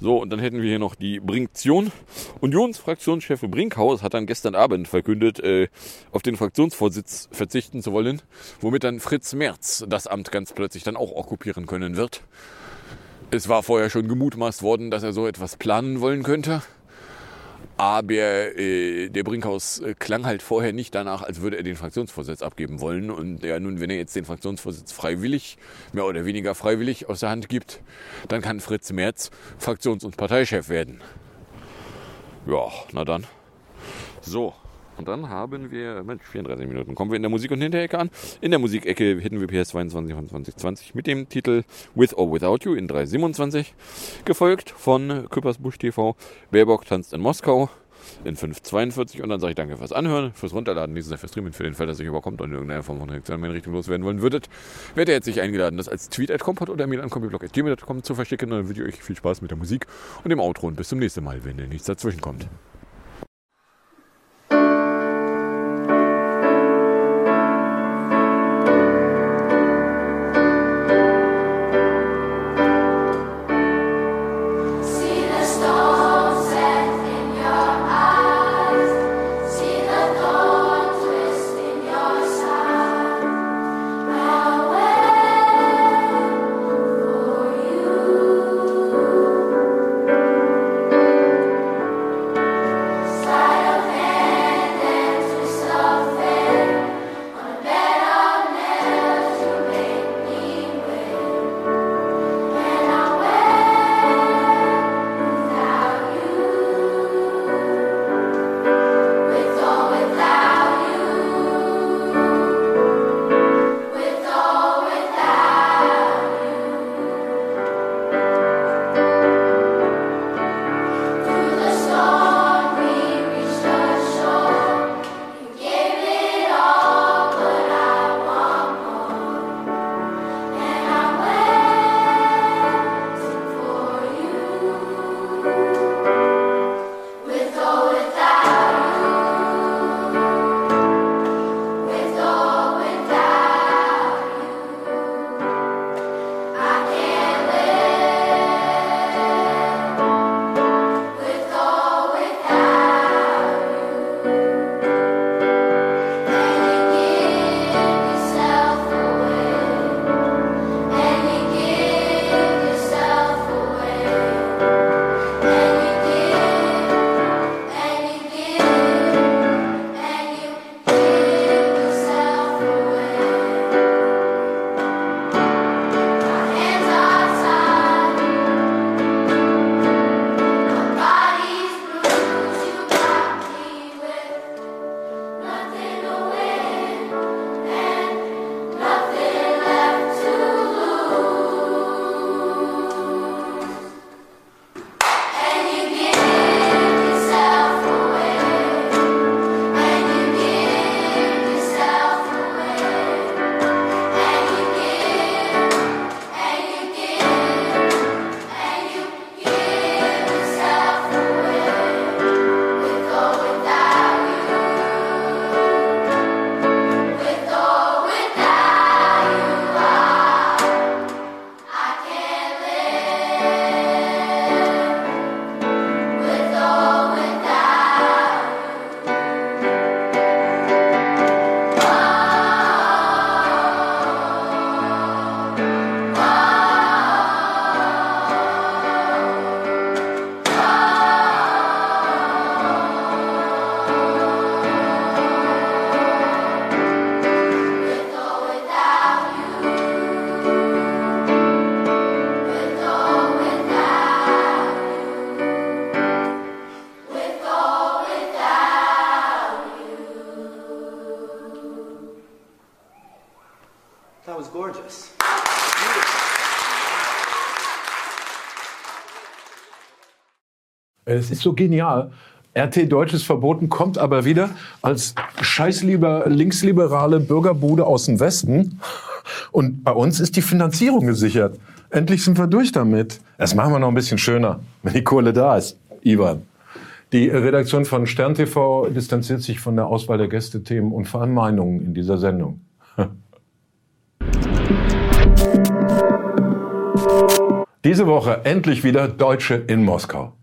So, und dann hätten wir hier noch die Brinktion. Unionsfraktionschef Brinkhaus hat dann gestern Abend verkündet, äh, auf den Fraktionsvorsitz verzichten zu wollen, womit dann Fritz Merz das Amt ganz plötzlich dann auch okkupieren können wird. Es war vorher schon gemutmaßt worden, dass er so etwas planen wollen könnte. Aber äh, der Brinkhaus äh, klang halt vorher nicht danach, als würde er den Fraktionsvorsitz abgeben wollen. Und ja, nun, wenn er jetzt den Fraktionsvorsitz freiwillig, mehr oder weniger freiwillig aus der Hand gibt, dann kann Fritz Merz Fraktions- und Parteichef werden. Ja, na dann. So, und dann haben wir, Mensch, 34 Minuten, kommen wir in der Musik- und Hinterecke an. In der Musikecke hätten wir PS 22 von 2020 mit dem Titel With or Without You in 327, gefolgt von Küppersbusch TV, Baerbock tanzt in Moskau in 542 und dann sage ich danke fürs Anhören, fürs Runterladen, dieses fürs Streamen, für den Fall, dass ihr überkommt und in irgendeiner Form von Reaktion in meine Richtung loswerden wollen würdet, werdet ihr jetzt sich eingeladen, das als Tweet at Kompot oder mir an kompiblog.gmail.com zu verschicken und dann wünsche ich euch viel Spaß mit der Musik und dem Outro und bis zum nächsten Mal, wenn nichts dazwischen kommt. That was gorgeous. Es ist so genial. RT Deutsch ist verboten, kommt aber wieder als scheißlieber linksliberale Bürgerbude aus dem Westen. Und bei uns ist die Finanzierung gesichert. Endlich sind wir durch damit. Das machen wir noch ein bisschen schöner, wenn die Kohle da ist. Ivan. Die Redaktion von Stern TV distanziert sich von der Auswahl der Gästethemen und vor allem Meinungen in dieser Sendung. Diese Woche endlich wieder Deutsche in Moskau.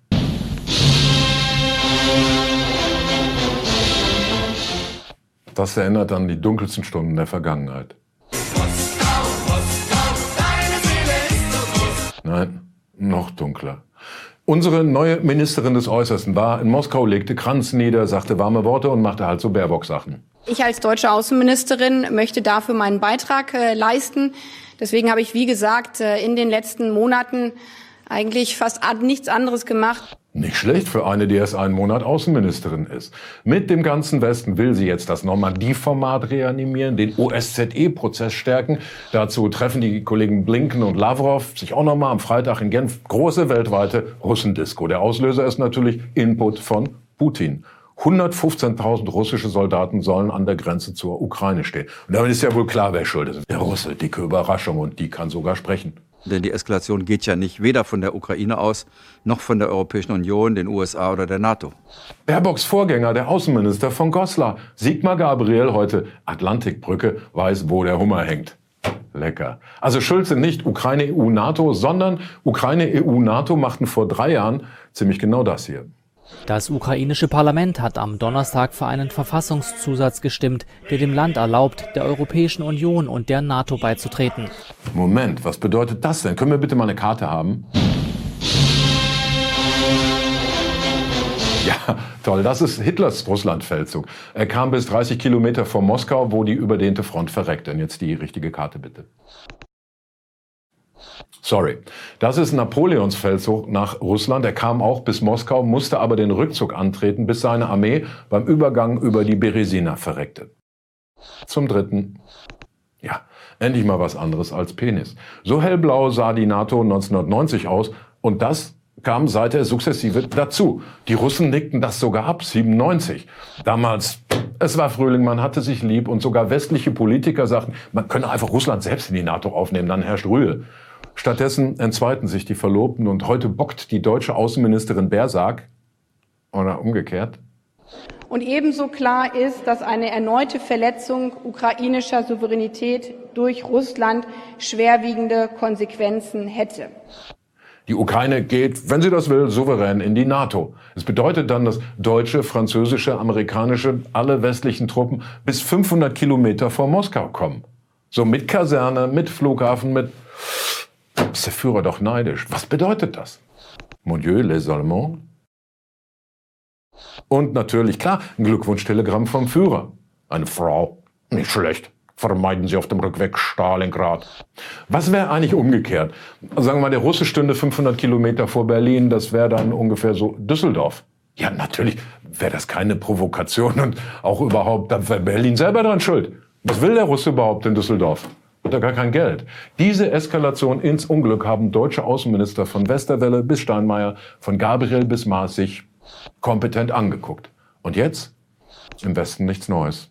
Das erinnert an die dunkelsten Stunden der Vergangenheit. Nein, noch dunkler. Unsere neue Ministerin des Äußersten war in Moskau, legte Kranz nieder, sagte warme Worte und machte halt so Baerbock-Sachen. Ich als deutsche Außenministerin möchte dafür meinen Beitrag äh, leisten. Deswegen habe ich, wie gesagt, äh, in den letzten Monaten eigentlich fast nichts anderes gemacht. Nicht schlecht für eine, die erst einen Monat Außenministerin ist. Mit dem ganzen Westen will sie jetzt das Normandie-Format reanimieren, den OSZE-Prozess stärken. Dazu treffen die Kollegen Blinken und Lavrov sich auch nochmal am Freitag in Genf. Große weltweite Russendisco. Der Auslöser ist natürlich Input von Putin. 115.000 russische Soldaten sollen an der Grenze zur Ukraine stehen. Und damit ist ja wohl klar, wer schuld ist. Der Russe, dicke Überraschung und die kann sogar sprechen. Denn die Eskalation geht ja nicht weder von der Ukraine aus, noch von der Europäischen Union, den USA oder der NATO. Baerbocks Vorgänger, der Außenminister von Goslar, Sigmar Gabriel, heute Atlantikbrücke, weiß, wo der Hummer hängt. Lecker. Also schuld sind nicht Ukraine, EU, NATO, sondern Ukraine, EU, NATO machten vor drei Jahren ziemlich genau das hier. Das ukrainische Parlament hat am Donnerstag für einen Verfassungszusatz gestimmt, der dem Land erlaubt, der Europäischen Union und der NATO beizutreten. Moment, was bedeutet das denn? Können wir bitte mal eine Karte haben? Ja, toll. Das ist Hitlers Russlandfeldzug. Er kam bis 30 Kilometer vor Moskau, wo die überdehnte Front verreckt. Und jetzt die richtige Karte bitte. Sorry. Das ist Napoleons Feldzug nach Russland. Er kam auch bis Moskau, musste aber den Rückzug antreten, bis seine Armee beim Übergang über die Beresina verreckte. Zum dritten. Ja, endlich mal was anderes als Penis. So hellblau sah die NATO 1990 aus und das kam seither sukzessive dazu. Die Russen nickten das sogar ab, 97. Damals, es war Frühling, man hatte sich lieb und sogar westliche Politiker sagten, man könne einfach Russland selbst in die NATO aufnehmen, dann herrscht Ruhe. Stattdessen entzweiten sich die Verlobten und heute bockt die deutsche Außenministerin Bersack, oder umgekehrt, Und ebenso klar ist, dass eine erneute Verletzung ukrainischer Souveränität durch Russland schwerwiegende Konsequenzen hätte. Die Ukraine geht, wenn sie das will, souverän in die NATO. Es bedeutet dann, dass deutsche, französische, amerikanische, alle westlichen Truppen bis 500 Kilometer vor Moskau kommen. So mit Kaserne, mit Flughafen, mit... Ist der Führer doch neidisch. Was bedeutet das? Mon Dieu, les Allemands? Und natürlich, klar, ein Glückwunschtelegramm vom Führer. Eine Frau. Nicht schlecht. Vermeiden Sie auf dem Rückweg Stalingrad. Was wäre eigentlich umgekehrt? Sagen wir mal, der Russe stünde 500 Kilometer vor Berlin, das wäre dann ungefähr so Düsseldorf. Ja, natürlich wäre das keine Provokation und auch überhaupt, dann wäre Berlin selber dran schuld. Was will der Russe überhaupt in Düsseldorf? Hat er gar kein Geld. Diese Eskalation ins Unglück haben deutsche Außenminister von Westerwelle bis Steinmeier, von Gabriel bis sich kompetent angeguckt. Und jetzt? Im Westen nichts Neues.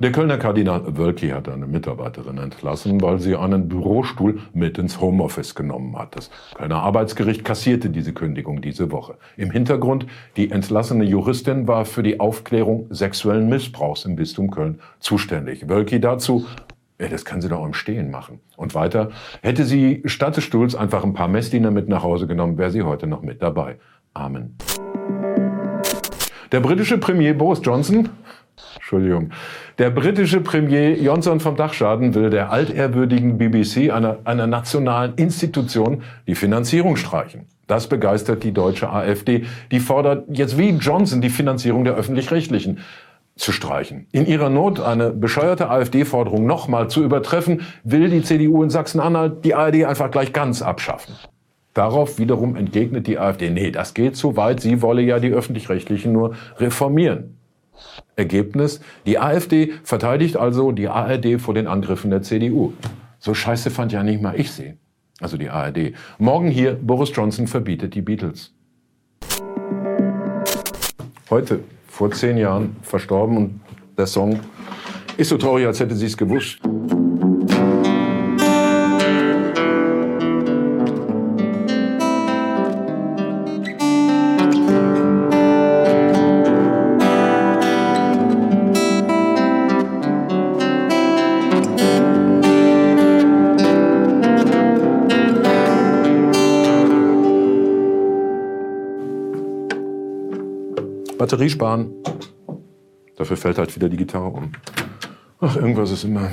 Der Kölner Kardinal Wölki hat eine Mitarbeiterin entlassen, weil sie einen Bürostuhl mit ins Homeoffice genommen hat. Das Kölner Arbeitsgericht kassierte diese Kündigung diese Woche. Im Hintergrund, die entlassene Juristin war für die Aufklärung sexuellen Missbrauchs im Bistum Köln zuständig. Wölki dazu, ja, das kann sie doch im Stehen machen. Und weiter, hätte sie statt des Stuhls einfach ein paar Messdiener mit nach Hause genommen, wäre sie heute noch mit dabei. Amen. Der britische Premier Boris Johnson Entschuldigung. Der britische Premier Johnson vom Dachschaden will der altehrwürdigen BBC, einer, einer nationalen Institution, die Finanzierung streichen. Das begeistert die deutsche AfD. Die fordert jetzt wie Johnson die Finanzierung der öffentlich-rechtlichen zu streichen. In ihrer Not, eine bescheuerte AfD-Forderung nochmal zu übertreffen, will die CDU in Sachsen-Anhalt die ARD einfach gleich ganz abschaffen. Darauf wiederum entgegnet die AfD, nee, das geht zu weit, sie wolle ja die öffentlich-rechtlichen nur reformieren. Ergebnis, die AfD verteidigt also die ARD vor den Angriffen der CDU. So scheiße fand ja nicht mal ich sie. Also die ARD. Morgen hier, Boris Johnson verbietet die Beatles. Heute, vor zehn Jahren, verstorben und der Song ist so traurig, als hätte sie es gewusst. Batterie sparen. Dafür fällt halt wieder die Gitarre um. Ach, irgendwas ist immer.